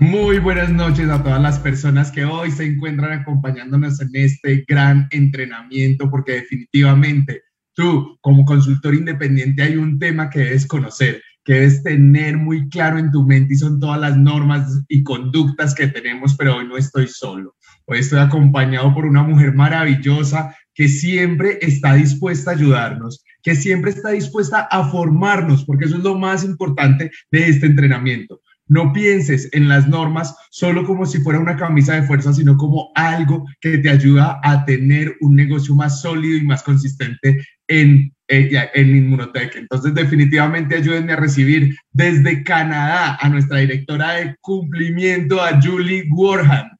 Muy buenas noches a todas las personas que hoy se encuentran acompañándonos en este gran entrenamiento, porque definitivamente tú como consultor independiente hay un tema que debes conocer, que debes tener muy claro en tu mente y son todas las normas y conductas que tenemos, pero hoy no estoy solo. Hoy estoy acompañado por una mujer maravillosa que siempre está dispuesta a ayudarnos, que siempre está dispuesta a formarnos, porque eso es lo más importante de este entrenamiento. No pienses en las normas solo como si fuera una camisa de fuerza, sino como algo que te ayuda a tener un negocio más sólido y más consistente en, en, en Inmunotech. Entonces, definitivamente ayúdenme a recibir desde Canadá a nuestra directora de cumplimiento, a Julie Warham.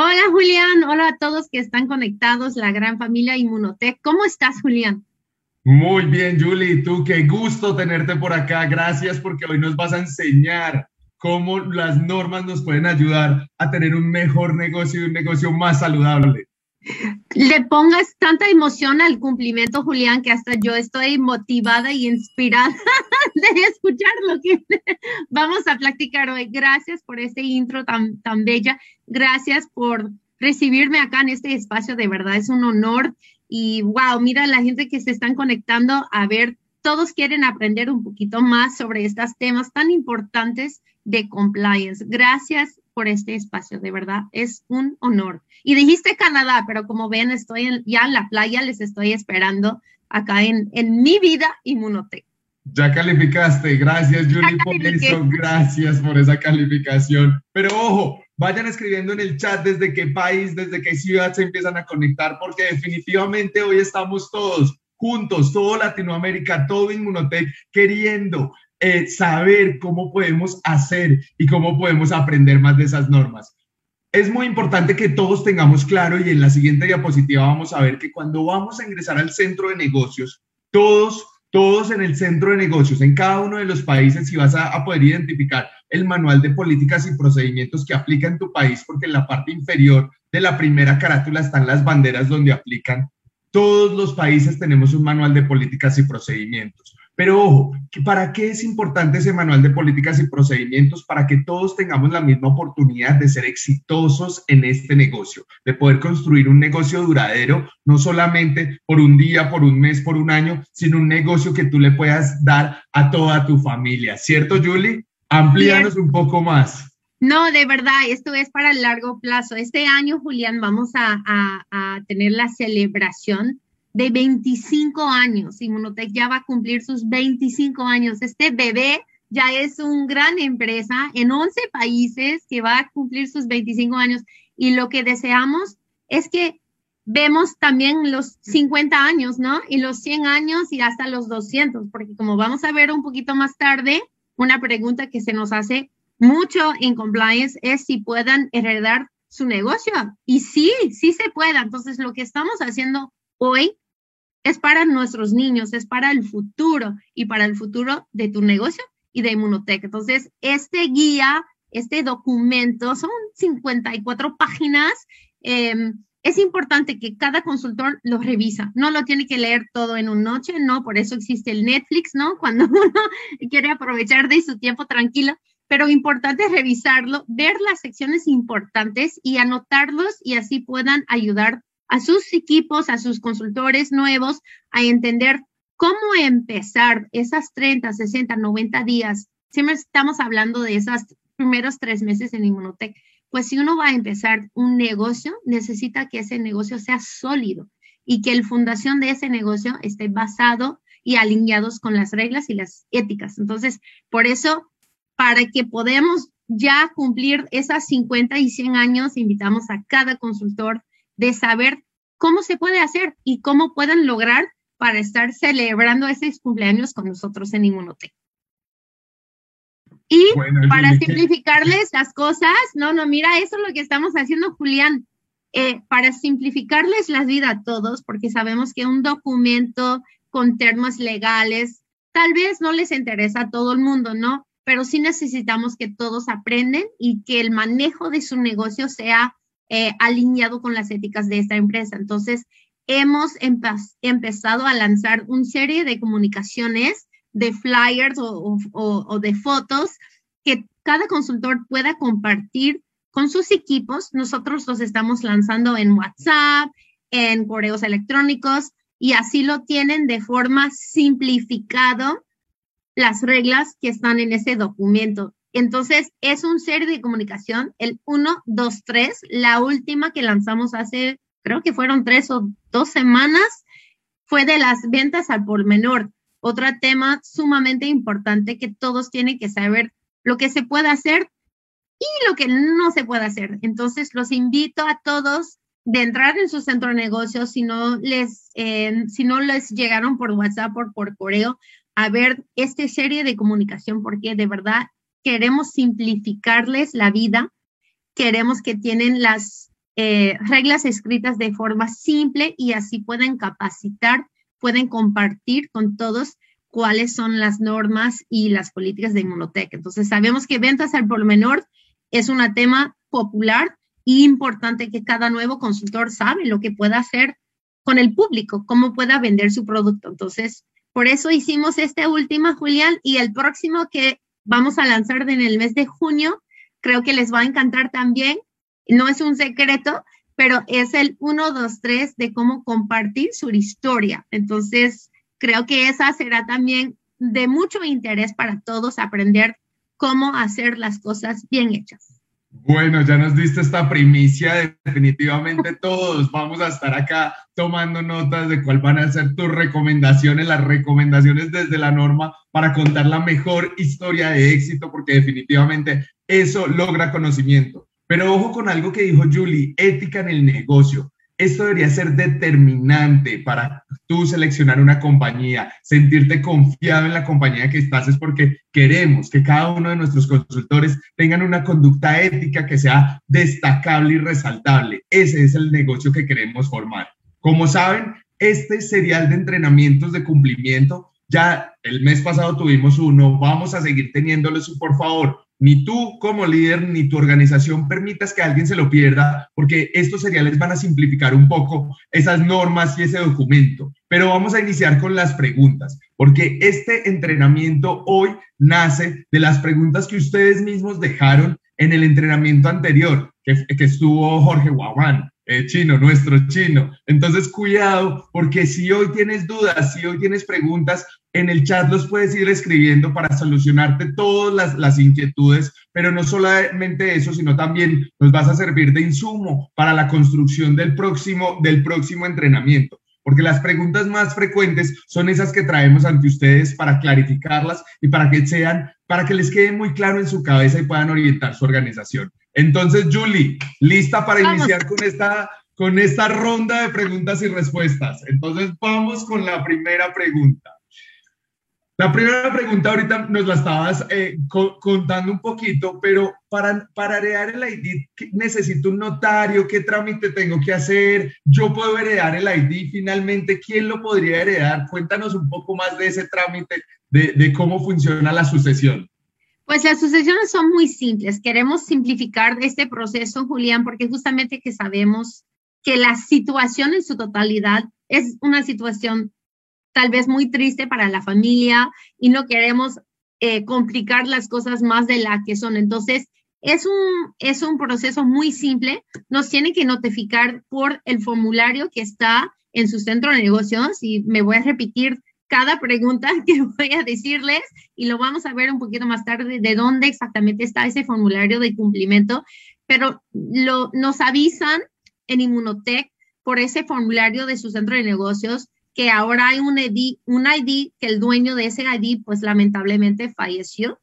Hola Julián, hola a todos que están conectados, la gran familia Inmunotech. ¿Cómo estás, Julián? Muy bien, Julie, tú qué gusto tenerte por acá. Gracias porque hoy nos vas a enseñar cómo las normas nos pueden ayudar a tener un mejor negocio y un negocio más saludable. Le pongas tanta emoción al cumplimiento, Julián, que hasta yo estoy motivada y inspirada de escuchar lo que vamos a platicar hoy. Gracias por este intro tan, tan bella. Gracias por recibirme acá en este espacio. De verdad, es un honor y wow, mira la gente que se están conectando a ver, todos quieren aprender un poquito más sobre estos temas tan importantes de compliance. Gracias por este espacio, de verdad, es un honor. Y dijiste Canadá, pero como ven, estoy ya en la playa, les estoy esperando acá en, en mi vida inmunotec. Ya calificaste, gracias Julie por eso, gracias por esa calificación. Pero ojo, vayan escribiendo en el chat desde qué país, desde qué ciudad se empiezan a conectar, porque definitivamente hoy estamos todos juntos, todo Latinoamérica, todo Inmunotech, queriendo eh, saber cómo podemos hacer y cómo podemos aprender más de esas normas. Es muy importante que todos tengamos claro y en la siguiente diapositiva vamos a ver que cuando vamos a ingresar al centro de negocios, todos todos en el centro de negocios, en cada uno de los países, y vas a, poder identificar el manual de políticas y procedimientos que aplica en tu país, porque en la parte inferior de la primera carátula están las banderas donde aplican. Todos los países tenemos un manual de políticas y procedimientos. Pero ojo, ¿para qué es importante ese manual de políticas y procedimientos? Para que todos tengamos la misma oportunidad de ser exitosos en este negocio, de poder construir un negocio duradero, no solamente por un día, por un mes, por un año, sino un negocio que tú le puedas dar a toda tu familia. ¿Cierto, Julie? Amplíanos un poco más. No, de verdad, esto es para el largo plazo. Este año, Julián, vamos a, a tener la celebración de 25 años. Inmunotech ya va a cumplir sus 25 años. Este bebé ya es una gran empresa en 11 países que va a cumplir sus 25 años y lo que deseamos es que vemos también los 50 años, ¿no? Y los 100 años y hasta los 200, porque como vamos a ver un poquito más tarde, una pregunta que se nos hace mucho en compliance es si puedan heredar su negocio. Y sí, sí se puede. Entonces, lo que estamos haciendo hoy es para nuestros niños, es para el futuro y para el futuro de tu negocio y de Inmunotech. Entonces, este guía, este documento, son 54 páginas. Em, es importante que cada consultor lo revisa. No lo tiene que leer todo en una noche, no, por eso existe el Netflix, ¿no? Cuando uno quiere aprovechar de su tiempo tranquilo, pero importante es revisarlo, ver las secciones importantes y anotarlos y así puedan ayudar a sus equipos, a sus consultores nuevos, a entender cómo empezar esas 30, 60, 90 días. Siempre estamos hablando de esos primeros tres meses en Inmunotech. Pues si uno va a empezar un negocio, necesita que ese negocio sea sólido y que la fundación de ese negocio esté basado y alineados con las reglas y las éticas. Entonces, por eso, para que podamos ya cumplir esas 50 y 100 años, invitamos a cada consultor de saber cómo se puede hacer y cómo pueden lograr para estar celebrando esos cumpleaños con nosotros en Inmunotech. Y para simplificarles las cosas, no, no, mira, eso es lo que estamos haciendo, Julián, eh, para simplificarles la vida a todos, porque sabemos que un documento con términos legales tal vez no les interesa a todo el mundo, ¿no? Pero sí necesitamos que todos aprenden y que el manejo de su negocio sea eh, alineado con las éticas de esta empresa. Entonces, hemos empezado a lanzar una serie de comunicaciones, de flyers o, de fotos que cada consultor pueda compartir con sus equipos. Nosotros los estamos lanzando en WhatsApp, en correos electrónicos y así lo tienen de forma simplificado las reglas que están en ese documento. Entonces, es un serie de comunicación, el 1, 2, 3, la última que lanzamos hace, creo que fueron tres o dos semanas, fue de las ventas al por menor. Otro tema sumamente importante que todos tienen que saber lo que se puede hacer y lo que no se puede hacer. Entonces, los invito a todos de entrar en su centro de negocios si no les, eh, si no les llegaron por WhatsApp o por correo a ver esta serie de comunicación porque de verdad queremos simplificarles la vida, queremos que tienen las eh, reglas escritas de forma simple y así pueden capacitar, pueden compartir con todos cuáles son las normas y las políticas de Inmunotech. Entonces, sabemos que ventas al por menor es un tema popular e importante que cada nuevo consultor sabe lo que pueda hacer con el público, cómo pueda vender su producto. Entonces, por eso hicimos este último, Julián, y el próximo que vamos a lanzar en el mes de junio, creo que les va a encantar también. No es un secreto, pero es el 1, 2, 3 de cómo compartir su historia. Entonces, creo que esa será también de mucho interés para todos aprender cómo hacer las cosas bien hechas. Bueno, ya nos diste esta primicia, definitivamente todos vamos a estar acá tomando notas de cuál van a ser tus recomendaciones, las recomendaciones desde la norma para contar la mejor historia de éxito, porque definitivamente eso logra conocimiento. Pero ojo con algo que dijo Julie, ética en el negocio. Esto debería ser determinante para tú seleccionar una compañía, sentirte confiado en la compañía que estás, es porque queremos que cada uno de nuestros consultores tengan una conducta ética que sea destacable y resaltable. Ese es el negocio que queremos formar. Como saben, este serial de entrenamientos de cumplimiento, ya el mes pasado tuvimos uno, vamos a seguir teniéndolos por favor, ni tú como líder ni tu organización permitas que alguien se lo pierda, porque estos seriales van a simplificar un poco esas normas y ese documento. Pero vamos a iniciar con las preguntas, porque este entrenamiento hoy nace de las preguntas que ustedes mismos dejaron en el entrenamiento anterior, que, estuvo Jorge Guaguán. Eh, chino, nuestro chino. Entonces, cuidado, porque si hoy tienes dudas, si hoy tienes preguntas, en el chat los puedes ir escribiendo para solucionarte todas las, las, inquietudes, pero no solamente eso, sino también nos vas a servir de insumo para la construcción del próximo, del próximo entrenamiento. Porque las preguntas más frecuentes son esas que traemos ante ustedes para clarificarlas y para que sean, para que les quede muy claro en su cabeza y puedan orientar su organización. Entonces, Julie, lista para iniciar con esta, con esta ronda de preguntas y respuestas. Entonces, vamos con la primera pregunta. La primera pregunta ahorita nos la estabas eh, contando un poquito, pero para, para heredar el ID necesito un notario, qué trámite tengo que hacer, yo puedo heredar el ID finalmente, ¿quién lo podría heredar? Cuéntanos un poco más de ese trámite, de, de cómo funciona la sucesión. Pues las sucesiones son muy simples. Queremos simplificar este proceso, Julián, porque justamente que sabemos que la situación en su totalidad es una situación tal vez muy triste para la familia y no queremos eh, complicar las cosas más de la que son. Entonces, es un, es un proceso muy simple. Nos tiene que notificar por el formulario que está en su centro de negocios y me voy a repetir cada pregunta que voy a decirles y lo vamos a ver un poquito más tarde de dónde exactamente está ese formulario de cumplimiento, pero lo, nos avisan en Inmunotech por ese formulario de su centro de negocios que ahora hay un ID, un ID que el dueño de ese ID pues lamentablemente falleció.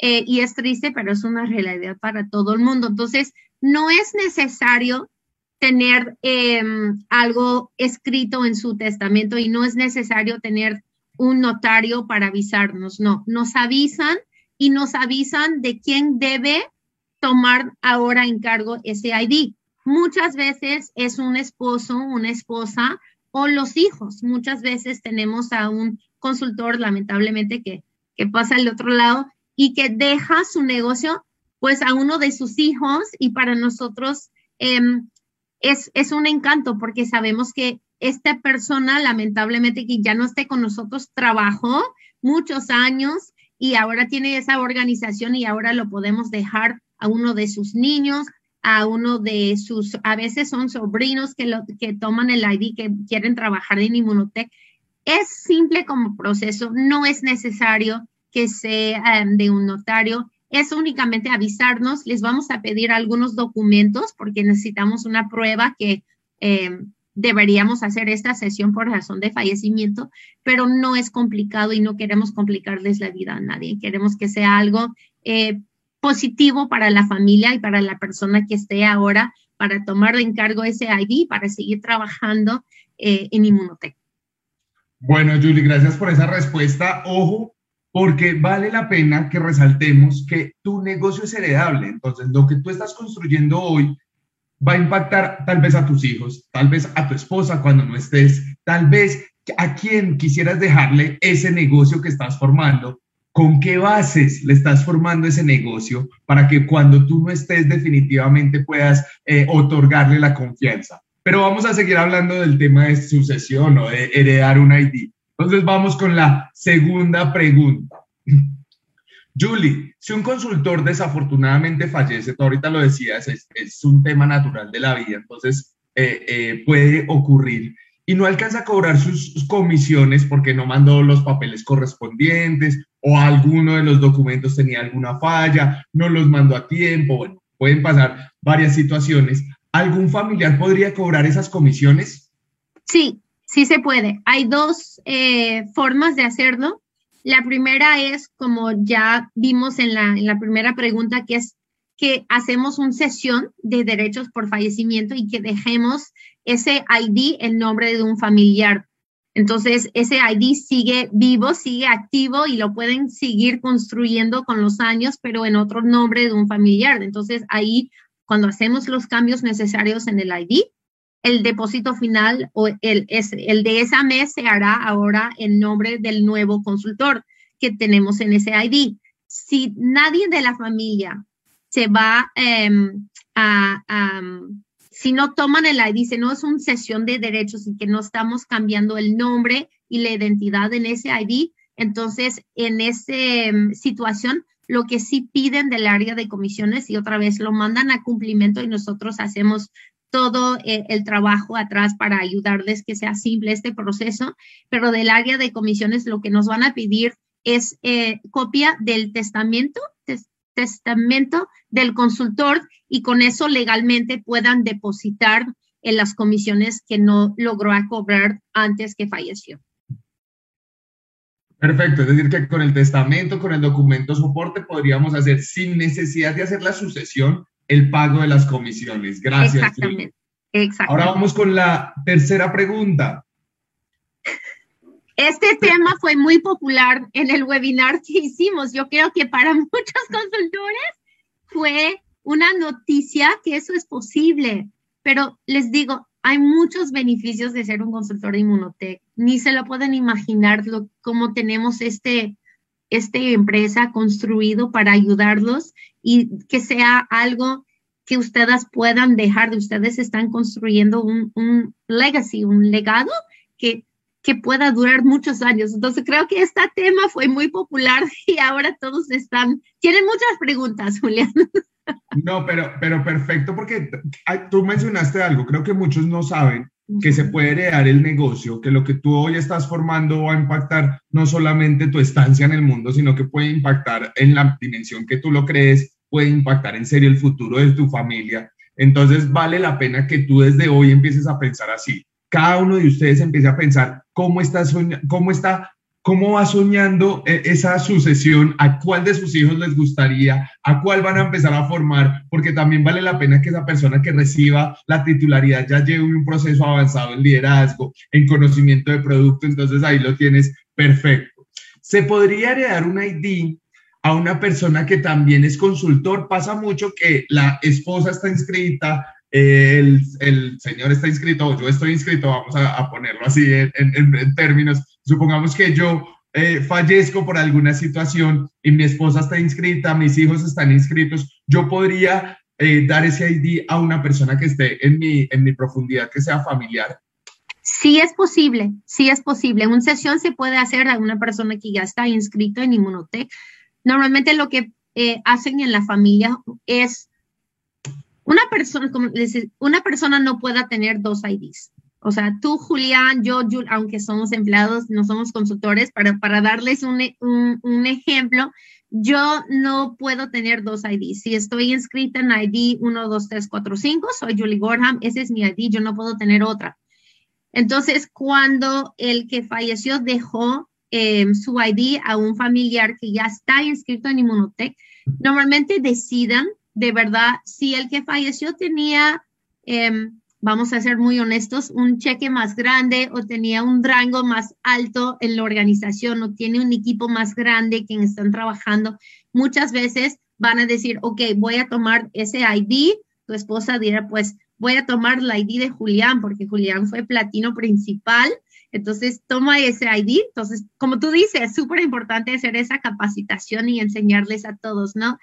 Eh, y es triste, pero es una realidad para todo el mundo. Entonces, no es necesario tener em, algo escrito en su testamento y no es necesario tener un notario para avisarnos, no, nos avisan y nos avisan de quién debe tomar ahora en cargo ese ID. Muchas veces es un esposo, una esposa los hijos. Muchas veces tenemos a un consultor, lamentablemente, que, que pasa al otro lado y que deja su negocio pues a uno de sus hijos y para nosotros em, es, es un encanto porque sabemos que esta persona lamentablemente que ya no esté con nosotros trabajó muchos años y ahora tiene esa organización y ahora lo podemos dejar a uno de sus niños, a uno de sus, a veces son sobrinos que, que toman el ID, que quieren trabajar en Inmunotech. Es simple como proceso, no es necesario que sea em, de un notario, es únicamente avisarnos, les vamos a pedir algunos documentos porque necesitamos una prueba que em, deberíamos hacer esta sesión por razón de fallecimiento, pero no es complicado y no queremos complicarles la vida a nadie. Queremos que sea algo eh, positivo para la familia y para la persona que esté ahora para tomar de encargo ese ID para seguir trabajando eh, en Inmunotech. Bueno, Julie, gracias por esa respuesta. Ojo, porque vale la pena que resaltemos que tu negocio es heredable. Entonces, lo que tú estás construyendo hoy va a impactar tal vez a tus hijos, tal vez a tu esposa cuando no estés, tal vez a quien quisieras dejarle ese negocio que estás formando. ¿Con qué bases le estás formando ese negocio para que cuando tú no estés definitivamente puedas eh, otorgarle la confianza? Pero vamos a seguir hablando del tema de sucesión o de heredar un ID. Entonces vamos con la segunda pregunta. Julie, si un consultor desafortunadamente fallece, tú ahorita lo decías, es, un tema natural de la vida, entonces eh, eh, puede ocurrir y no alcanza a cobrar sus, comisiones porque no mandó los papeles correspondientes o alguno de los documentos tenía alguna falla, no los mandó a tiempo, pueden pasar varias situaciones. ¿Algún familiar podría cobrar esas comisiones? Sí, sí se puede. Hay dos eh, formas de hacerlo. La primera es, como ya vimos en la, primera pregunta, que es que hacemos una sesión de derechos por fallecimiento y que dejemos ese ID en nombre de un familiar. Entonces, ese ID sigue vivo, sigue activo y lo pueden seguir construyendo con los años, pero en otro nombre de un familiar. Entonces, ahí, cuando hacemos los cambios necesarios en el ID, el depósito final o el, el de esa mes se hará ahora en nombre del nuevo consultor que tenemos en ese ID. Si nadie de la familia se va em, a, si no toman el ID, si no es una sesión de derechos y que no estamos cambiando el nombre y la identidad en ese ID, entonces en esa em, situación lo que sí piden del área de comisiones y otra vez lo mandan a cumplimiento y nosotros hacemos todo eh, el trabajo atrás para ayudarles que sea simple este proceso, pero del área de comisiones lo que nos van a pedir es eh, copia del testamento, testamento del consultor y con eso legalmente puedan depositar en las comisiones que no logró cobrar antes que falleció. Perfecto, es decir, que con el testamento, con el documento soporte, podríamos hacer sin necesidad de hacer la sucesión el pago de las comisiones. Gracias. Exactamente. Ahora vamos con la tercera pregunta. Este tema fue muy popular en el webinar que hicimos. Yo creo que para muchos consultores fue una noticia que eso es posible, pero les digo, hay muchos beneficios de ser un consultor de Inmunotech. Ni se lo pueden imaginar lo, cómo tenemos este, esta empresa construido para ayudarlos y que sea algo que ustedes puedan dejar de ustedes están construyendo un, un legacy, un legado que, que pueda durar muchos años. Entonces creo que este tema fue muy popular y ahora todos están, tienen muchas preguntas, Julián. No, pero, pero perfecto, porque tú mencionaste algo, creo que muchos no saben que se puede heredar el negocio, que lo que tú hoy estás formando va a impactar no solamente tu estancia en el mundo, sino que puede impactar en la dimensión que tú lo crees, puede impactar en serio el futuro de tu familia. Entonces vale la pena que tú desde hoy empieces a pensar así. Cada uno de ustedes empiece a pensar cómo está, cómo está cómo va soñando eh, esa sucesión, a cuál de sus hijos les gustaría, a cuál van a empezar a formar, porque también vale la pena que esa persona que reciba la titularidad ya lleve un proceso avanzado en liderazgo, en conocimiento de producto, entonces ahí lo tienes perfecto. Se podría heredar un ID a una persona que también es consultor. Pasa mucho que la esposa está inscrita, el, el señor está inscrito yo estoy inscrito, vamos a, ponerlo así en, términos. Supongamos que yo eh, fallezco por alguna situación y mi esposa está inscrita, mis hijos están inscritos, yo podría eh, dar ese ID a una persona que esté en mi, en mi profundidad, que sea familiar. Sí es posible, sí es posible. Una sesión se puede hacer a una persona que ya está inscrito en Inmunotech. Normalmente lo que eh, hacen en la familia es una persona, como una persona no pueda tener dos IDs. O sea, tú, Julián, yo, aunque somos empleados, no somos consultores, para, para darles un, un, ejemplo, yo no puedo tener dos IDs. Si estoy inscrita en ID 1, 2, 3, 4, 5, soy Julie Gorham, ese es mi ID, yo no puedo tener otra. Entonces, cuando el que falleció dejó eh, su ID a un familiar que ya está inscrito en Inmunotech, normalmente decidan de verdad si el que falleció tenía, em, vamos a ser muy honestos, un cheque más grande o tenía un rango más alto en la organización o tiene un equipo más grande quien están trabajando. Muchas veces van a decir, ok, voy a tomar ese ID. Tu esposa dirá, pues voy a tomar la ID de Julián porque Julián fue platino principal entonces, toma ese ID. Entonces, como tú dices, es súper importante hacer esa capacitación y enseñarles a todos, ¿no?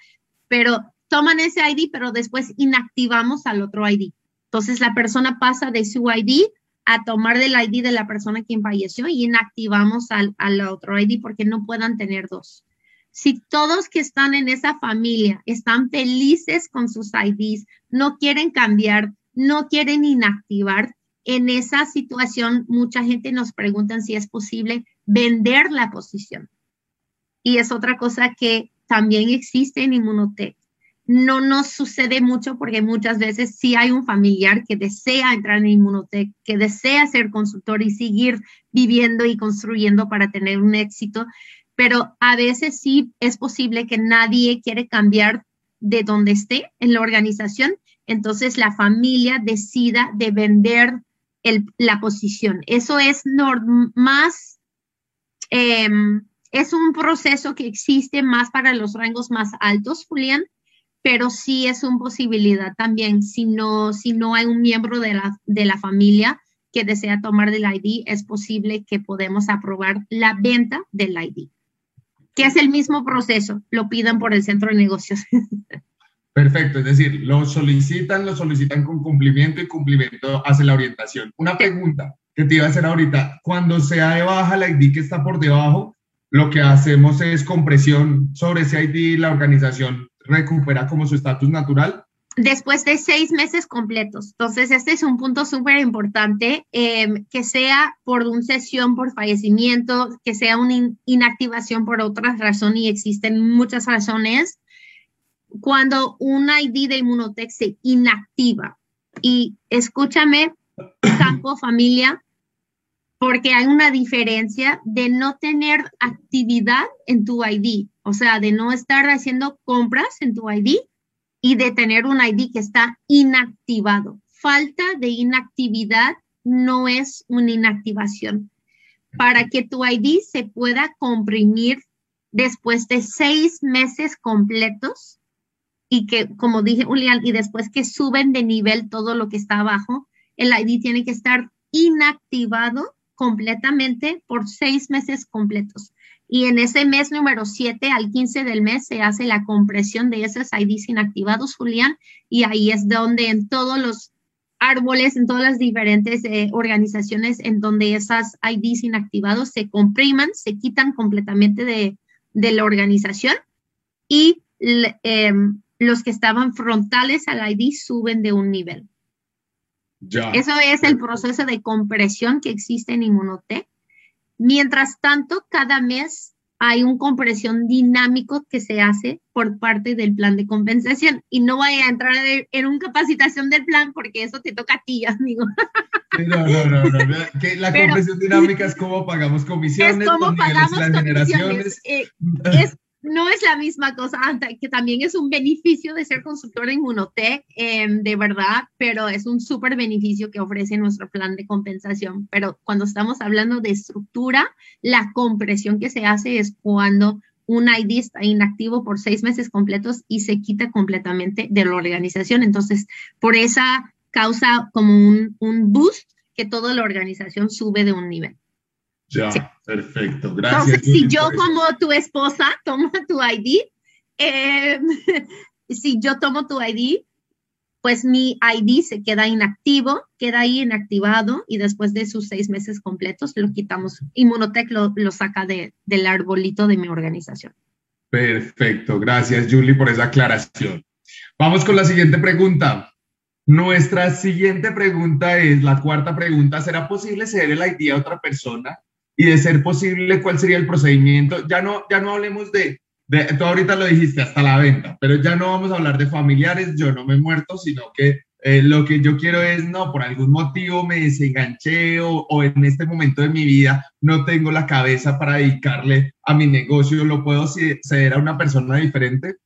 Pero toman ese ID, pero después inactivamos al otro ID. Entonces, la persona pasa de su ID a tomar del ID de la persona quien falleció y inactivamos al, al otro ID porque no puedan tener dos. Si todos que están en esa familia están felices con sus IDs, no quieren cambiar, no quieren inactivar, en esa situación mucha gente nos pregunta si es posible vender la posición. Y es otra cosa que también existe en Inmunotech. No nos sucede mucho porque muchas veces sí hay un familiar que desea entrar en Inmunotech, que desea ser consultor y seguir viviendo y construyendo para tener un éxito, pero a veces sí es posible que nadie quiere cambiar de donde esté en la organización, entonces la familia decida de vender la posición. Eso es más, em, es un proceso que existe más para los rangos más altos, Julián, pero sí es una posibilidad también. Si no, si no hay un miembro de la, de la familia que desea tomar del ID, es posible que podemos aprobar la venta del ID, que es el mismo proceso, lo pidan por el centro de negocios. Perfecto, es decir, lo solicitan, lo solicitan con cumplimiento y cumplimiento hace la orientación. Una pregunta que te iba a hacer ahorita, cuando sea de baja la ID que está por debajo, lo que hacemos es compresión sobre ese ID, la organización recupera como su estatus natural. Después de seis meses completos. Entonces, este es un punto súper importante, em, que sea por una sesión por fallecimiento, que sea una inactivación por otra razón y existen muchas razones cuando un ID de Inmunotech se inactiva. Y escúchame, campo familia, porque hay una diferencia de no tener actividad en tu ID, o sea, de no estar haciendo compras en tu ID y de tener un ID que está inactivado. Falta de inactividad no es una inactivación. Para que tu ID se pueda comprimir después de seis meses completos, y que, como dije, Julián, y después que suben de nivel todo lo que está abajo, el ID tiene que estar inactivado completamente por seis meses completos. Y en ese mes número 7 al 15 del mes se hace la compresión de esos IDs inactivados, Julián, y ahí es donde en todos los árboles, en todas las diferentes eh, organizaciones en donde esas IDs inactivados se compriman, se quitan completamente de, de la organización y eh, los que estaban frontales al ID suben de un nivel. Eso es el proceso de compresión que existe en Inmunotech. Mientras tanto, cada mes hay un compresión dinámico que se hace por parte del plan de compensación. Y no voy a entrar en una capacitación del plan porque eso te toca a ti, amigo. No, no, no, no. la compresión dinámica es cómo pagamos comisiones, es cómo pagamos las generaciones. Eh, es no es la misma cosa, que también es un beneficio de ser consultor en Inmunotech, em, de verdad, pero es un súper beneficio que ofrece nuestro plan de compensación. Pero cuando estamos hablando de estructura, la compresión que se hace es cuando un ID está inactivo por seis meses completos y se quita completamente de la organización. Entonces, por esa causa como un, un boost que toda la organización sube de un nivel. Ya, perfecto, gracias. si yo como tu esposa tomo tu ID, em, si yo tomo tu ID, pues mi ID se queda inactivo, queda ahí inactivado y después de sus seis meses completos lo quitamos. Inmunotech lo, lo saca de, del arbolito de mi organización. Perfecto, gracias Julie por esa aclaración. Vamos con la siguiente pregunta. Nuestra siguiente pregunta es, la cuarta pregunta, ¿será posible ceder el ID a otra persona? Y de ser posible, ¿cuál sería el procedimiento? Ya no, ya no hablemos de, de, tú ahorita lo dijiste, hasta la venta, pero ya no vamos a hablar de familiares, yo no me he muerto, sino que eh, lo que yo quiero es, no, por algún motivo me desenganché o, o, en este momento de mi vida no tengo la cabeza para dedicarle a mi negocio, ¿lo puedo ceder a una persona diferente?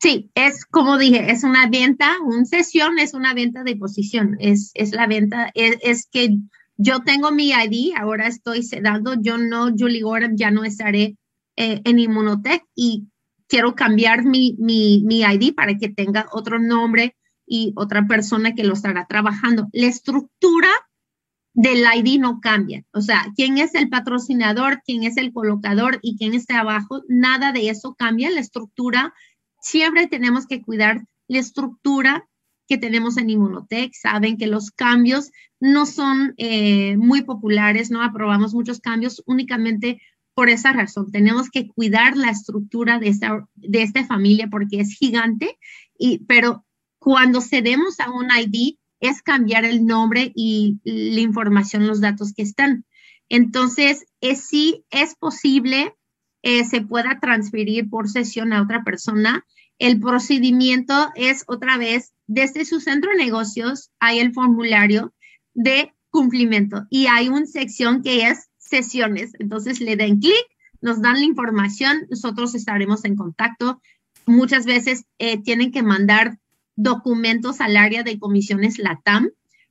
Sí, es como dije, es una venta, una sesión es una venta de posición, es, es la venta, es, es, que yo tengo mi ID, ahora estoy sedando, yo no, Julie Gordon, ya no estaré eh, en Inmunotech y quiero cambiar mi, mi, mi ID para que tenga otro nombre y otra persona que lo estará trabajando. La estructura del ID no cambia. O sea, quién es el patrocinador, quién es el colocador y quién está abajo, nada de eso cambia. La estructura siempre tenemos que cuidar la estructura que tenemos en Inmunotech. Saben que los cambios no son eh, muy populares, no aprobamos muchos cambios únicamente por esa razón. Tenemos que cuidar la estructura de esta, de esta familia porque es gigante, y, pero cuando cedemos a un ID es cambiar el nombre y la información, los datos que están. Entonces, es, sí es posible eh, se pueda transferir por sesión a otra persona. El procedimiento es otra vez, desde su centro de negocios hay el formulario de cumplimiento y hay una sección que es sesiones. Entonces le den clic, nos dan la información, nosotros estaremos en contacto. Muchas veces eh, tienen que mandar documentos al área de comisiones LATAM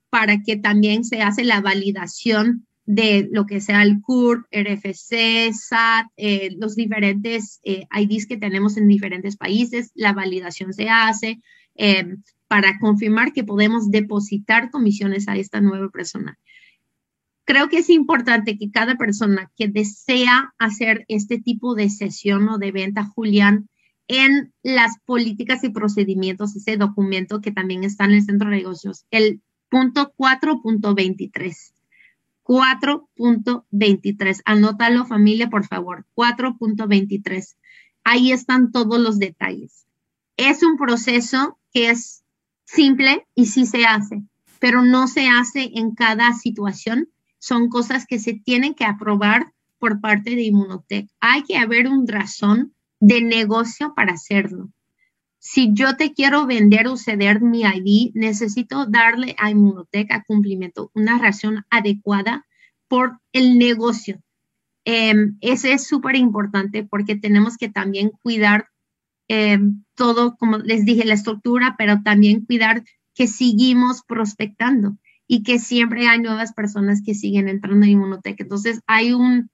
para que también se hace la validación de lo que sea el CURP, RFC, SAT, eh, los diferentes eh, IDs que tenemos en diferentes países, la validación se hace para confirmar que podemos depositar comisiones a esta nueva persona. Creo que es importante que cada persona que desea hacer este tipo de sesión o de venta, Julián, en las políticas y procedimientos, ese documento que también está en el centro de negocios, el punto 4.23 4.23. Anótalo familia, por favor. 4.23. Ahí están todos los detalles. Es un proceso que es simple y sí se hace, pero no se hace en cada situación. Son cosas que se tienen que aprobar por parte de Inmunotech. Hay que haber un razón de negocio para hacerlo. Si yo te quiero vender o ceder mi ID, necesito darle a Inmunotech a cumplimiento una razón adecuada por el negocio. Em, ese es súper importante porque tenemos que también cuidar em, todo, como les dije, la estructura, pero también cuidar que seguimos prospectando y que siempre hay nuevas personas que siguen entrando en Inmunotech. Entonces, hay un,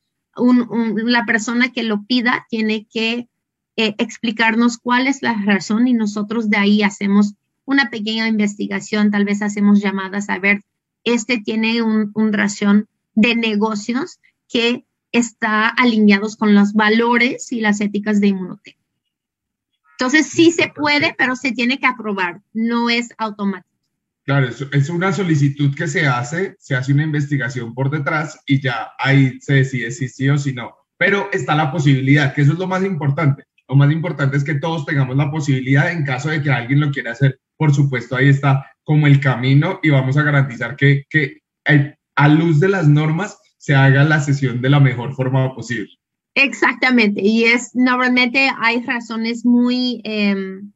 la persona que lo pida tiene que eh, explicarnos cuál es la razón y nosotros de ahí hacemos una pequeña investigación, tal vez hacemos llamadas a ver, este tiene un, un razón de negocios que está alineados con los valores y las éticas de Inmunotech. Entonces sí se puede, pero se tiene que aprobar, no es automático. Claro, es, una solicitud que se hace, se hace una investigación por detrás y ya ahí se decide si sí o si no. Pero está la posibilidad, que eso es lo más importante. Lo más importante es que todos tengamos la posibilidad en caso de que alguien lo quiera hacer. Por supuesto, ahí está como el camino y vamos a garantizar que, que a luz de las normas se haga la sesión de la mejor forma posible. Exactamente, y es normalmente hay razones muy em,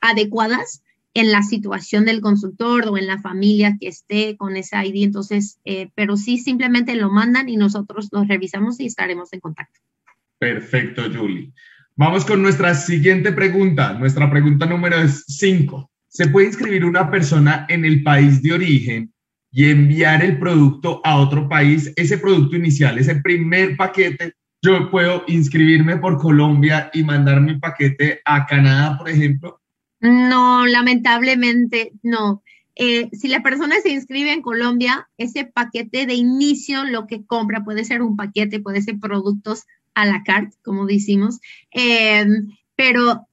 adecuadas en la situación del consultor o en la familia que esté con ese ID, entonces, eh, pero sí simplemente lo mandan y nosotros lo revisamos y estaremos en contacto. Perfecto, Julie. Vamos con nuestra siguiente pregunta. Nuestra pregunta número 5. ¿Se puede inscribir una persona en el país de origen y enviar el producto a otro país? Ese producto inicial, ese primer paquete, yo puedo inscribirme por Colombia y mandar mi paquete a Canadá, por ejemplo. No, lamentablemente no. Eh, si la persona se inscribe en Colombia, ese paquete de inicio, lo que compra puede ser un paquete, puede ser productos a la carte, como decimos, em, pero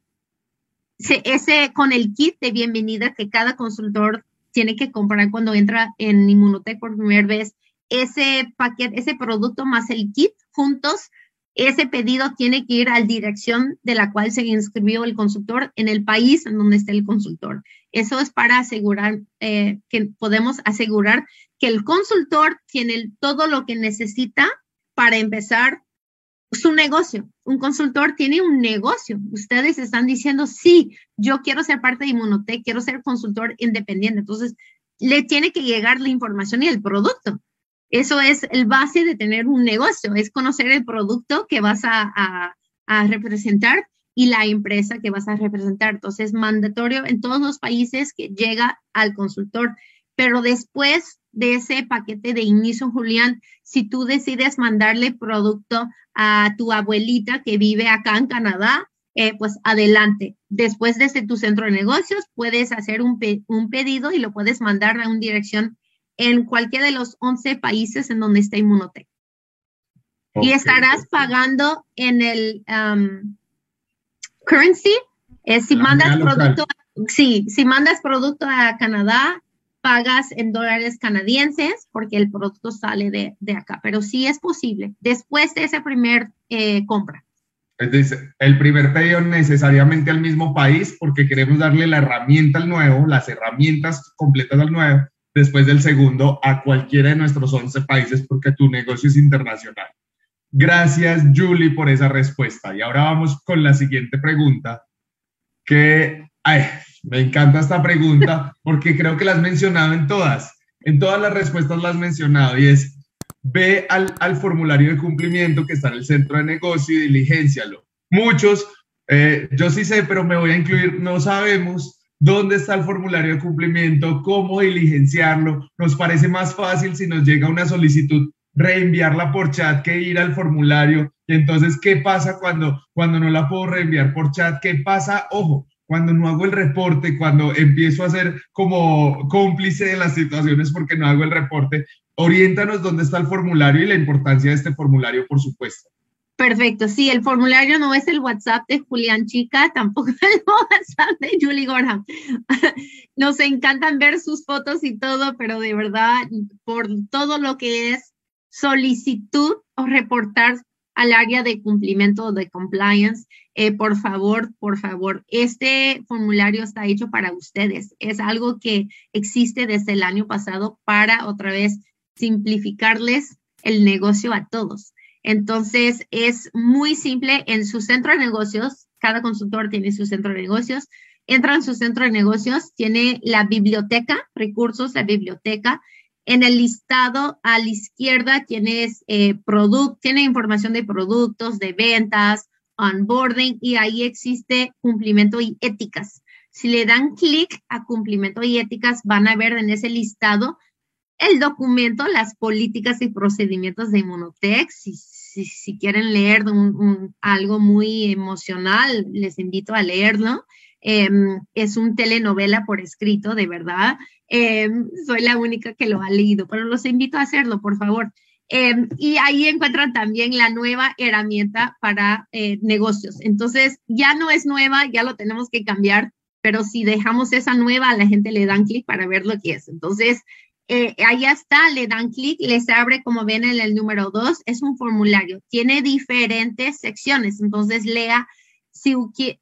ese con el kit de bienvenida que cada consultor tiene que comprar cuando entra en Inmunotech por primera vez, ese paquete, ese producto más el kit juntos, ese pedido tiene que ir a la dirección de la cual se inscribió el consultor en el país en donde está el consultor. Eso es para asegurar eh, que podemos asegurar que el consultor tiene todo lo que necesita para empezar su negocio. Un consultor tiene un negocio. Ustedes están diciendo, sí, yo quiero ser parte de Inmunotech, quiero ser consultor independiente. Entonces, le tiene que llegar la información y el producto. Eso es el base de tener un negocio, es conocer el producto que vas a, representar y la empresa que vas a representar. Entonces, mandatorio en todos los países que llega al consultor. Pero después de ese paquete de inicio, Julián, si tú decides mandarle producto a tu abuelita que vive acá en Canadá, eh, pues adelante. Después desde tu centro de negocios puedes hacer un, pedido y lo puedes mandar a una dirección en cualquiera de los 11 países en donde está Inmunotech. y estarás pagando en el um, currency. Eh, si mandas producto, sí, si mandas producto a Canadá, pagas en dólares canadienses porque el producto sale de, de acá, pero sí es posible después de esa primer eh, compra. Es el primer pedido necesariamente al mismo país porque queremos darle la herramienta al nuevo, las herramientas completas al nuevo, después del segundo a cualquiera de nuestros 11 países porque tu negocio es internacional. Gracias, Julie, por esa respuesta. Y ahora vamos con la siguiente pregunta, que ay, me encanta esta pregunta porque creo que la has mencionado en todas. En todas las respuestas la has mencionado y es, ve al, al formulario de cumplimiento que está en el centro de negocio y diligencialo. Muchos, eh, yo sí sé, pero me voy a incluir, no sabemos dónde está el formulario de cumplimiento, cómo diligenciarlo. Nos parece más fácil si nos llega una solicitud reenviarla por chat que ir al formulario. Y entonces, ¿qué pasa cuando, cuando no la puedo reenviar por chat? ¿Qué pasa? Ojo, cuando no hago el reporte, cuando empiezo a ser como cómplice de las situaciones porque no hago el reporte, oriéntanos dónde está el formulario y la importancia de este formulario, por supuesto. Perfecto, sí, el formulario no es el WhatsApp de Julián Chica, tampoco es el WhatsApp de Julie Gorham. Nos encantan ver sus fotos y todo, pero de verdad, por todo lo que es solicitud o reportar al área de cumplimiento de compliance, eh, por favor, por favor, este formulario está hecho para ustedes. Es algo que existe desde el año pasado para otra vez simplificarles el negocio a todos. Entonces, es muy simple. En su centro de negocios, cada consultor tiene su centro de negocios. Entra en su centro de negocios, tiene la biblioteca, recursos, la biblioteca. En el listado a la izquierda tienes eh, tiene información de productos, de ventas, onboarding y ahí existe cumplimiento y éticas. Si le dan clic a cumplimiento y éticas, van a ver en ese listado el documento, las políticas y procedimientos de Inmunotech. Si, si, quieren leer algo muy emocional, les invito a leerlo. Em, es un telenovela por escrito, de verdad. Em, soy la única que lo ha leído, pero los invito a hacerlo, por favor. Em, y ahí encuentran también la nueva herramienta para eh, negocios. Entonces, ya no es nueva, ya lo tenemos que cambiar, pero si dejamos esa nueva, a la gente le dan clic para ver lo que es. Entonces, eh, ahí está, le dan clic, les abre, como ven en el número 2, es un formulario. Tiene diferentes secciones, entonces lea si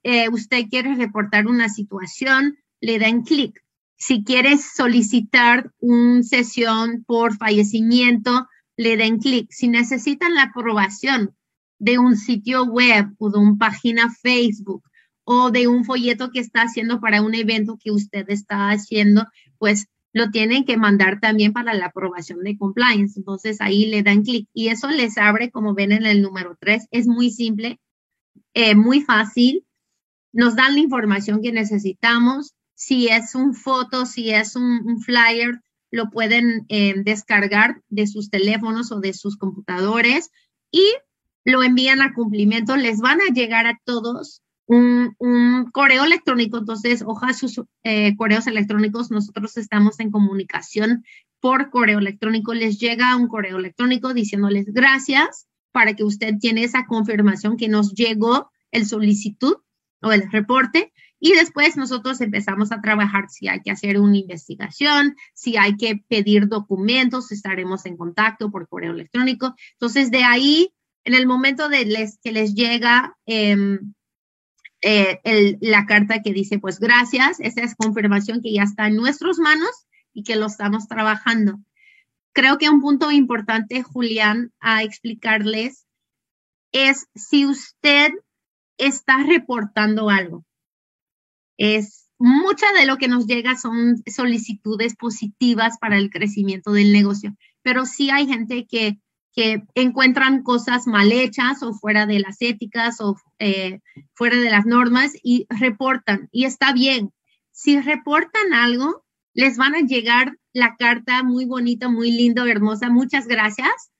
eh, usted quiere reportar una situación, le dan clic. Si quieres solicitar una sesión por fallecimiento, le den clic. Si necesitan la aprobación de un sitio web o de una página Facebook o de un folleto que está haciendo para un evento que usted está haciendo, pues lo tienen que mandar también para la aprobación de compliance. Entonces ahí le dan clic y eso les abre, como ven en el número 3, es muy simple, eh, muy fácil. Nos dan la información que necesitamos. Si es un foto, si es un flyer, lo pueden eh, descargar de sus teléfonos o de sus computadores y lo envían a cumplimiento. Les van a llegar a todos un, correo electrónico, entonces hoja sus eh, correos electrónicos. Nosotros estamos en comunicación por correo electrónico. Les llega un correo electrónico diciéndoles gracias para que usted tiene esa confirmación que nos llegó el solicitud o el reporte Y después nosotros empezamos a trabajar si hay que hacer una investigación, si hay que pedir documentos, estaremos en contacto por correo electrónico. Entonces, de ahí, en el momento de les, que les llega em, eh, la carta que dice, pues gracias, esa es confirmación que ya está en nuestras manos y que lo estamos trabajando. Creo que un punto importante, Julián, a explicarles es si usted está reportando algo es mucha de lo que nos llega son solicitudes positivas para el crecimiento del negocio, pero sí hay gente que, que encuentran cosas mal hechas o fuera de las éticas o eh, fuera de las normas y reportan. Y está bien. Si reportan algo, les van a llegar la carta muy bonita, muy linda, hermosa. Muchas gracias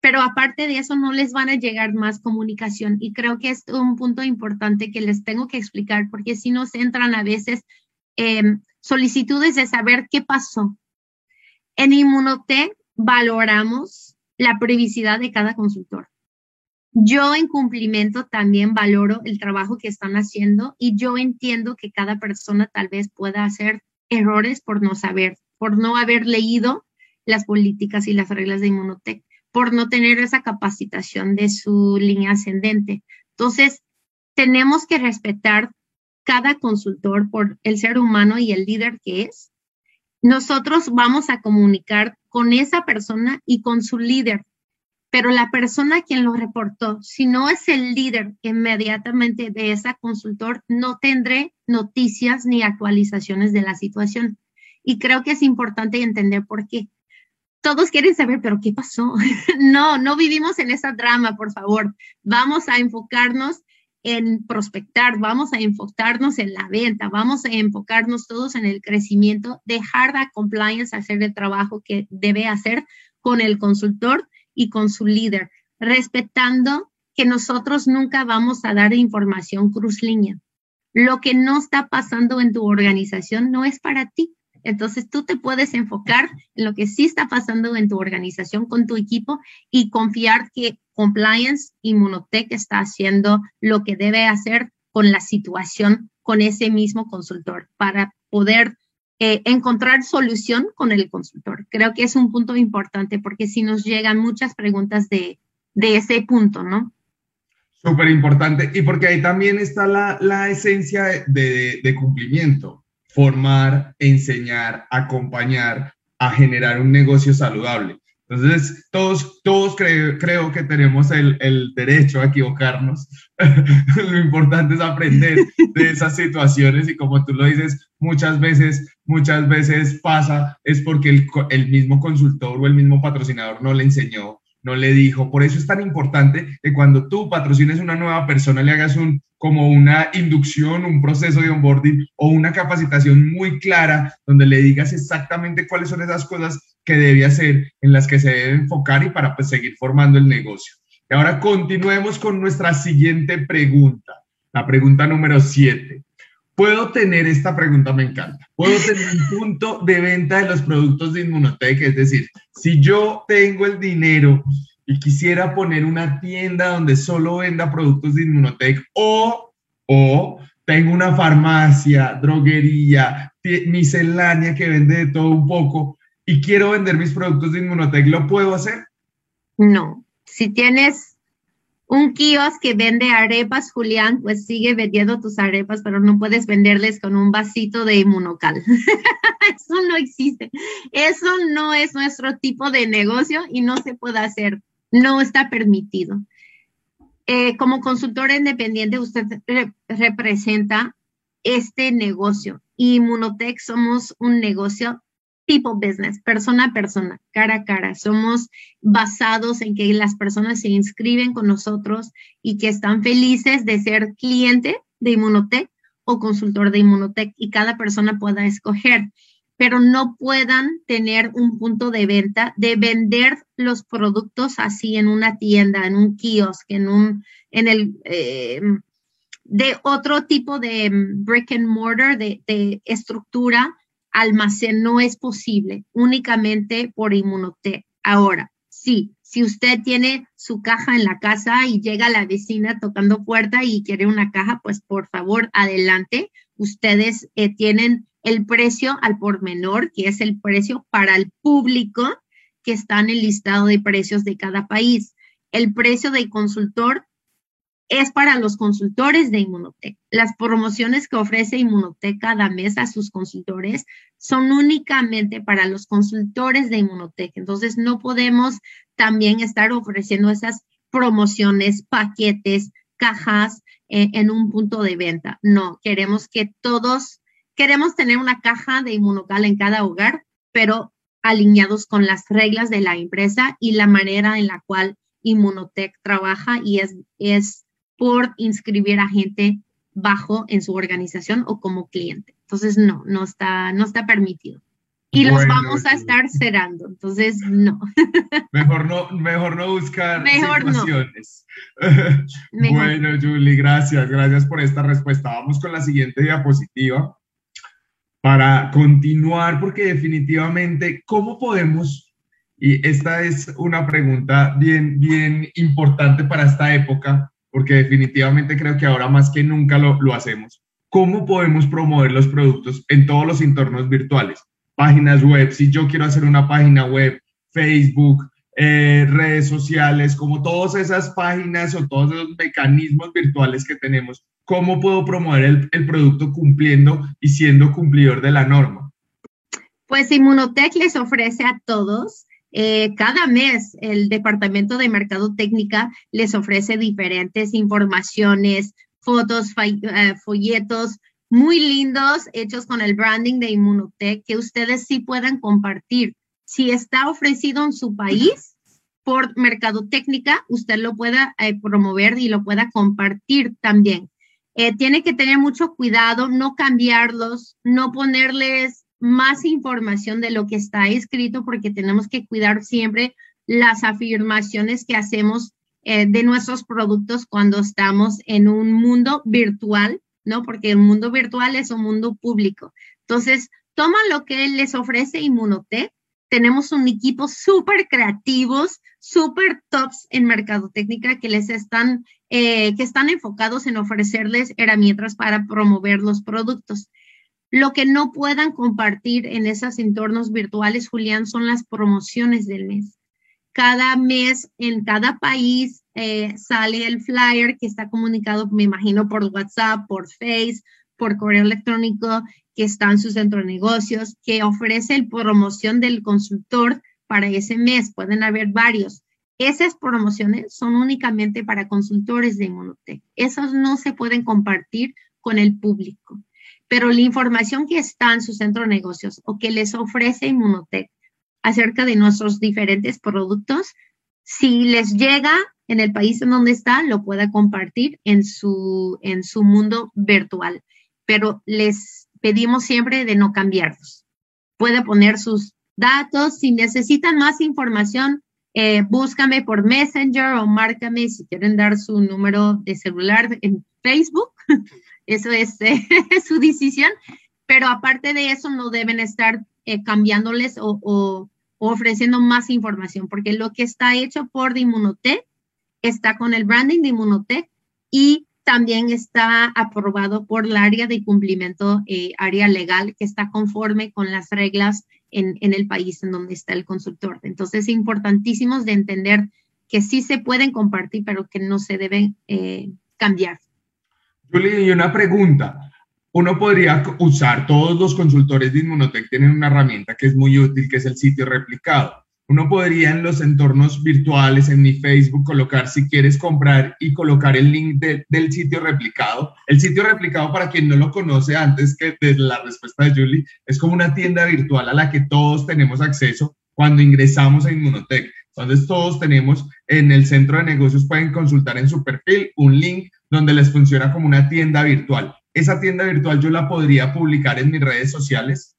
pero aparte de eso no les van a llegar más comunicación y creo que es un punto importante que les tengo que explicar porque si nos entran a veces em, solicitudes de saber qué pasó. En Inmunotech valoramos la privacidad de cada consultor. Yo en cumplimiento también valoro el trabajo que están haciendo y yo entiendo que cada persona tal vez pueda hacer errores por no saber, por no haber leído las políticas y las reglas de Inmunotech por no tener esa capacitación de su línea ascendente. Entonces, tenemos que respetar cada consultor por el ser humano y el líder que es. Nosotros vamos a comunicar con esa persona y con su líder, pero la persona quien lo reportó, si no es el líder inmediatamente de esa consultor, no tendré noticias ni actualizaciones de la situación. Y creo que es importante entender por qué todos quieren saber, pero ¿qué pasó? no, no vivimos en esa drama, por favor. Vamos a enfocarnos en prospectar, vamos a enfocarnos en la venta, vamos a enfocarnos todos en el crecimiento, dejar la compliance hacer el trabajo que debe hacer con el consultor y con su líder, respetando que nosotros nunca vamos a dar información cruz línea. Lo que no está pasando en tu organización no es para ti. Entonces tú te puedes enfocar en lo que sí está pasando en tu organización con tu equipo y confiar que Compliance y Monotech está haciendo lo que debe hacer con la situación con ese mismo consultor para poder eh, encontrar solución con el consultor. Creo que es un punto importante porque si nos llegan muchas preguntas de, ese punto, ¿no? Súper importante. Y porque ahí también está la, esencia de cumplimiento formar, enseñar, acompañar a generar un negocio saludable. Entonces, todos, todos creo, que tenemos el, el, derecho a equivocarnos. lo importante es aprender de esas situaciones y como tú lo dices, muchas veces, muchas veces pasa es porque el, el mismo consultor o el mismo patrocinador no le enseñó no le dijo. Por eso es tan importante que cuando tú patrocines una nueva persona le hagas un como una inducción, un proceso de onboarding o una capacitación muy clara donde le digas exactamente cuáles son esas cosas que debe hacer, en las que se debe enfocar y para pues, seguir formando el negocio. Y ahora continuemos con nuestra siguiente pregunta, la pregunta número 7 puedo tener, esta pregunta me encanta, puedo tener un punto de venta de los productos de Inmunotech, es decir, si yo tengo el dinero y quisiera poner una tienda donde solo venda productos de Inmunotech o, o tengo una farmacia, droguería, miscelánea que vende de todo un poco y quiero vender mis productos de Inmunotech, ¿lo puedo hacer? No, si tienes un kiosco que vende arepas, Julián, pues sigue vendiendo tus arepas, pero no puedes venderles con un vasito de inmunocal. Eso no existe. Eso no es nuestro tipo de negocio y no se puede hacer. No está permitido. Eh, como consultora independiente, usted representa este negocio. Inmunotech somos un negocio people business, persona a persona, cara a cara. Somos basados en que las personas se inscriben con nosotros y que están felices de ser cliente de Inmunotech o consultor de Inmunotech y cada persona pueda escoger, pero no puedan tener un punto de venta de vender los productos así en una tienda, en un kiosk, en un, en el, eh, de otro tipo de brick and mortar, de, estructura almacén no es posible únicamente por Inmunotech. Ahora, sí, si usted tiene su caja en la casa y llega la vecina tocando puerta y quiere una caja, pues por favor, adelante. ustedes eh, tienen el precio al por menor, que es el precio para el público que está en el listado de precios de cada país. El precio del consultor es para los consultores de Inmunotech. Las promociones que ofrece Inmunotech cada mes a sus consultores son únicamente para los consultores de Inmunotech. Entonces, no podemos también estar ofreciendo esas promociones, paquetes, cajas eh, en un punto de venta. No, queremos que todos, queremos tener una caja de inmunocal en cada hogar, pero alineados con las reglas de la empresa y la manera en la cual Inmunotech trabaja y es, es por inscribir a gente bajo en su organización o como cliente. Entonces, no, no está, no está permitido. Y los vamos a estar cerrando, entonces no. Mejor no, mejor no buscar mejor situaciones. Bueno, Julie, gracias, gracias por esta respuesta. Vamos con la siguiente diapositiva para continuar, porque definitivamente, ¿cómo podemos? Y esta es una pregunta bien, bien importante para esta época porque definitivamente creo que ahora más que nunca lo, lo hacemos. ¿Cómo podemos promover los productos en todos los entornos virtuales? Páginas web, si yo quiero hacer una página web, Facebook, eh, redes sociales, como todas esas páginas o todos esos mecanismos virtuales que tenemos, ¿cómo puedo promover el, producto cumpliendo y siendo cumplidor de la norma? Pues Inmunotech les ofrece a todos eh, cada mes el Departamento de Mercadotecnia les ofrece diferentes informaciones, fotos, eh, folletos muy lindos hechos con el branding de Inmunotech que ustedes sí puedan compartir. Si está ofrecido en su país por Mercadotecnia, usted lo pueda eh, promover y lo pueda compartir también. tiene que tener mucho cuidado, no cambiarlos, no ponerles más información de lo que está escrito porque tenemos que cuidar siempre las afirmaciones que hacemos eh, de nuestros productos cuando estamos en un mundo virtual, ¿no? Porque el mundo virtual es un mundo público. Entonces, toma lo que les ofrece Inmunotech. Tenemos un equipo súper creativos, súper tops en mercadotecnia que les están, eh, que están enfocados en ofrecerles herramientas para promover los productos. Lo que no puedan compartir en esos entornos virtuales, Julián, son las promociones del mes. Cada mes en cada país eh, sale el flyer que está comunicado, me imagino, por WhatsApp, por Face, por correo electrónico, que está en su centro de negocios, que ofrece el promoción del consultor para ese mes. Pueden haber varios. Esas promociones son únicamente para consultores de Inmunotech. Esos no se pueden compartir con el público pero la información que está en su centro de negocios o que les ofrece Inmunotech acerca de nuestros diferentes productos, si les llega en el país en donde está, lo pueda compartir en su, en su mundo virtual. Pero les pedimos siempre de no cambiarlos. Puede poner sus datos. Si necesitan más información, eh, búscame por Messenger o márcame si quieren dar su número de celular en Facebook. Eso es su decisión, pero aparte de eso no deben estar eh, cambiándoles o, ofreciendo más información, porque lo que está hecho por Inmunotech está con el branding de Inmunotech y también está aprobado por el área de cumplimiento, eh, área legal, que está conforme con las reglas en, el país en donde está el consultor. Entonces, es importantísimo de entender que sí se pueden compartir, pero que no se deben eh, cambiar. Julie, y una pregunta. Uno podría usar, todos los consultores de Inmunotech tienen una herramienta que es muy útil, que es el sitio replicado. Uno podría en los entornos virtuales, en mi Facebook, colocar si quieres comprar y colocar el link del sitio replicado. El sitio replicado, para quien no lo conoce antes que la respuesta de Julie, es como una tienda virtual a la que todos tenemos acceso cuando ingresamos a Inmunotech. Entonces todos tenemos en el centro de negocios, pueden consultar en su perfil un link donde les funciona como una tienda virtual. ¿Esa tienda virtual yo la podría publicar en mis redes sociales?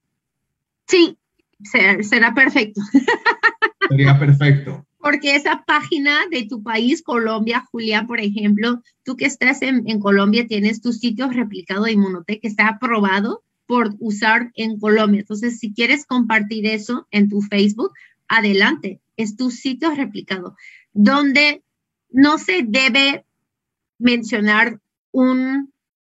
Sí, será, perfecto. Sería perfecto. Porque esa página de tu país, Colombia, Julia, por ejemplo, tú que estás en, Colombia, tienes tu sitio replicado de Inmunotech que está aprobado por usar en Colombia. Entonces, si quieres compartir eso en tu Facebook, adelante, es tu sitio replicado, donde no se debe mencionar un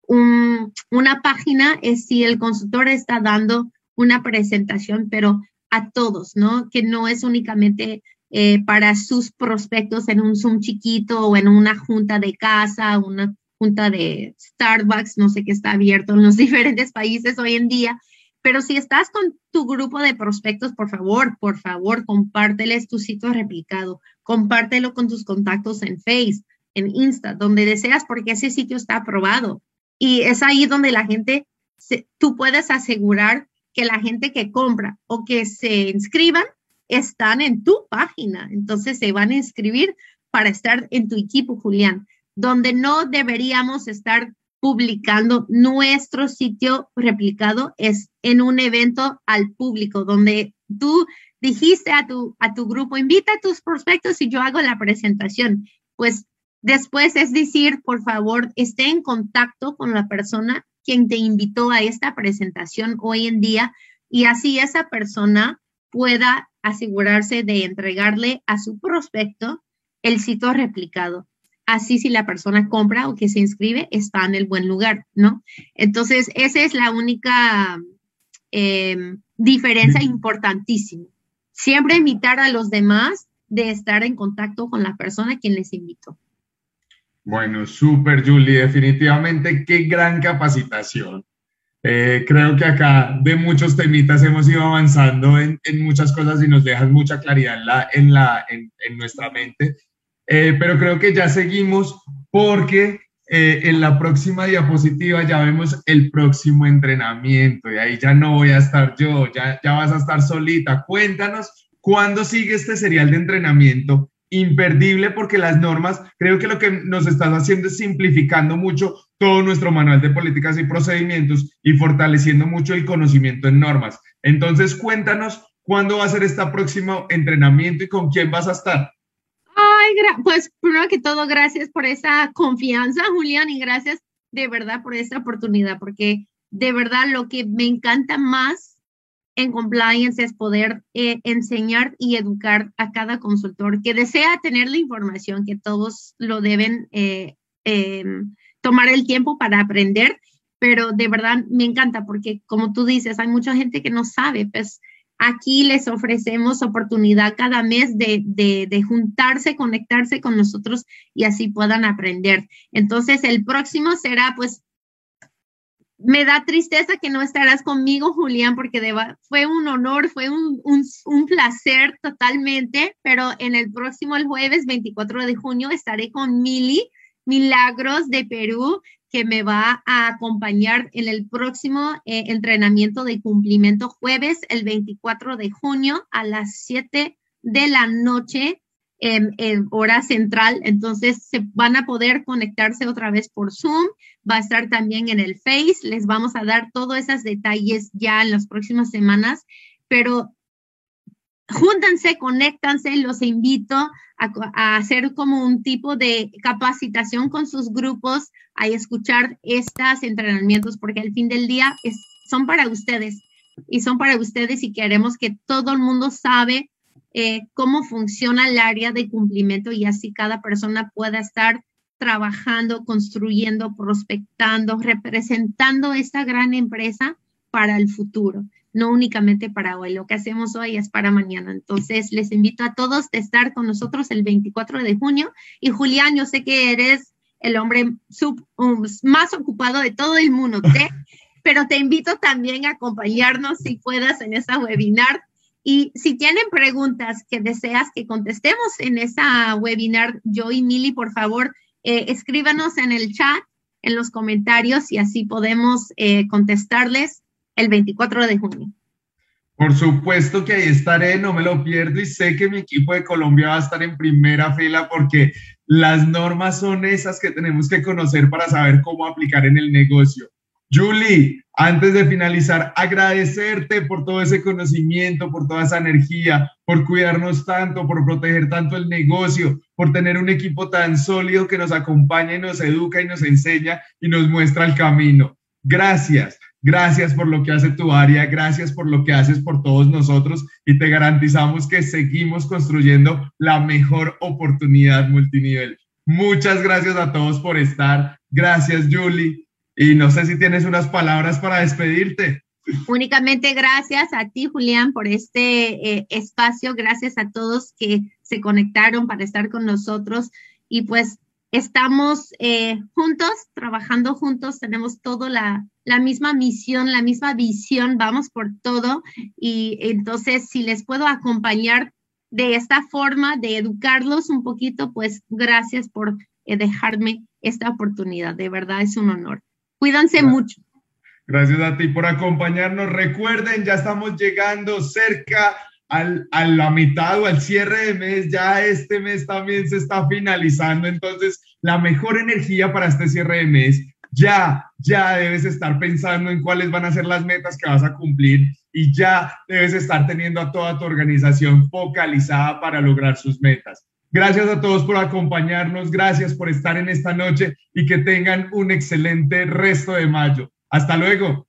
una página es si el consultor está dando una presentación, pero a todos, ¿no? Que no es únicamente eh, para sus prospectos en un Zoom chiquito o en una junta de casa, una junta de Starbucks, no sé qué está abierto en los diferentes países hoy en día. Pero si estás con tu grupo de prospectos, por favor, por favor, compárteles tu sitio replicado, compártelo con tus contactos en Face, en Insta, donde deseas, porque ese sitio está aprobado. Y es ahí donde la gente, tú puedes asegurar que la gente que compra o que se inscriban están en tu página. Entonces se van a inscribir para estar en tu equipo, Julián, donde no deberíamos estar publicando nuestro sitio replicado es en un evento al público, donde tú dijiste a tu, a tu grupo, invita a tus prospectos y yo hago la presentación. Pues después es decir, por favor, esté en contacto con la persona quien te invitó a esta presentación hoy en día y así esa persona pueda asegurarse de entregarle a su prospecto el sitio replicado. Así si la persona compra o que se inscribe está en el buen lugar, ¿no? Entonces, esa es la única em, diferencia importantísima. Siempre invitar a los demás de estar en contacto con la persona quien les invitó. Bueno, súper, Julie, definitivamente qué gran capacitación. Eh, creo que acá de muchos temitas hemos ido avanzando en, muchas cosas y nos dejan mucha claridad en, la, en, nuestra mente. Eh, pero creo que ya seguimos porque eh, en la próxima diapositiva ya vemos el próximo entrenamiento y ahí ya no voy a estar yo, ya vas a estar solita. Cuéntanos cuándo sigue este serial de entrenamiento imperdible porque las normas, creo que lo que nos estás haciendo es simplificando mucho todo nuestro manual de políticas y procedimientos y fortaleciendo mucho el conocimiento en normas. Entonces, cuéntanos cuándo va a ser este próximo entrenamiento y con quién vas a estar. Ay, pues primero que todo, gracias por esa confianza, Julián, y gracias de verdad por esta oportunidad, porque de verdad lo que me encanta más en compliance es poder eh, enseñar y educar a cada consultor que desea tener la información, que todos lo deben eh, em, tomar el tiempo para aprender, pero de verdad me encanta porque como tú dices, hay mucha gente que no sabe, pues aquí les ofrecemos oportunidad cada mes de, de, de juntarse, conectarse con nosotros y así puedan aprender. Entonces, el próximo será pues me da tristeza que no estarás conmigo, Julián, porque fue un honor, fue un, placer totalmente, pero en el próximo, el jueves 24 de junio, estaré con Mili Milagros de Perú, que me va a acompañar en el próximo eh, entrenamiento de cumplimiento jueves, el 24 de junio a las 7 de la noche en, hora central, entonces se van a poder conectarse otra vez por Zoom, va a estar también en el Face, les vamos a dar todos esos detalles ya en las próximas semanas, pero júntanse, conéctanse, los invito a, hacer como un tipo de capacitación con sus grupos, a escuchar estos entrenamientos, porque al fin del día son para ustedes y son para ustedes y queremos que todo el mundo sabe eh, cómo funciona el área de cumplimiento y así cada persona pueda estar trabajando, construyendo, prospectando, representando esta gran empresa para el futuro, no únicamente para hoy. Lo que hacemos hoy es para mañana. Entonces, les invito a todos a estar con nosotros el 24 de junio. Y Julián, yo sé que eres el hombre um, más ocupado de todo el mundo, pero te invito también a acompañarnos si puedas en esta webinar y si tienen preguntas que deseas que contestemos en esa webinar, yo y Mili, por favor, eh, escríbanos en el chat, en los comentarios y así podemos eh, contestarles el 24 de junio. Por supuesto que ahí estaré, no me lo pierdo y sé que mi equipo de Colombia va a estar en primera fila porque las normas son esas que tenemos que conocer para saber cómo aplicar en el negocio. Julie, antes de finalizar, agradecerte por todo ese conocimiento, por toda esa energía, por cuidarnos tanto, por proteger tanto el negocio, por tener un equipo tan sólido que nos acompaña y nos educa y nos enseña y nos muestra el camino. Gracias, gracias por lo que hace tu área, gracias por lo que haces por todos nosotros y te garantizamos que seguimos construyendo la mejor oportunidad multinivel. Muchas gracias a todos por estar. Gracias, Julie. Y no sé si tienes unas palabras para despedirte. Únicamente gracias a ti, Julián, por este eh, espacio. Gracias a todos que se conectaron para estar con nosotros. Y pues estamos eh, juntos, trabajando juntos, tenemos todo la, la misma misión, la misma visión, vamos por todo. Y entonces, si les puedo acompañar de esta forma, de educarlos un poquito, pues gracias por eh, dejarme esta oportunidad. De verdad es un honor. Cuídense mucho. Gracias a ti por acompañarnos. Recuerden, ya estamos llegando cerca al, a la mitad o al cierre de mes. Ya este mes también se está finalizando. Entonces, la mejor energía para este cierre de mes, ya, ya debes estar pensando en cuáles van a ser las metas que vas a cumplir y ya debes estar teniendo a toda tu organización focalizada para lograr sus metas. Gracias a todos por acompañarnos, gracias por estar en esta noche y que tengan un excelente resto de mayo. Hasta luego.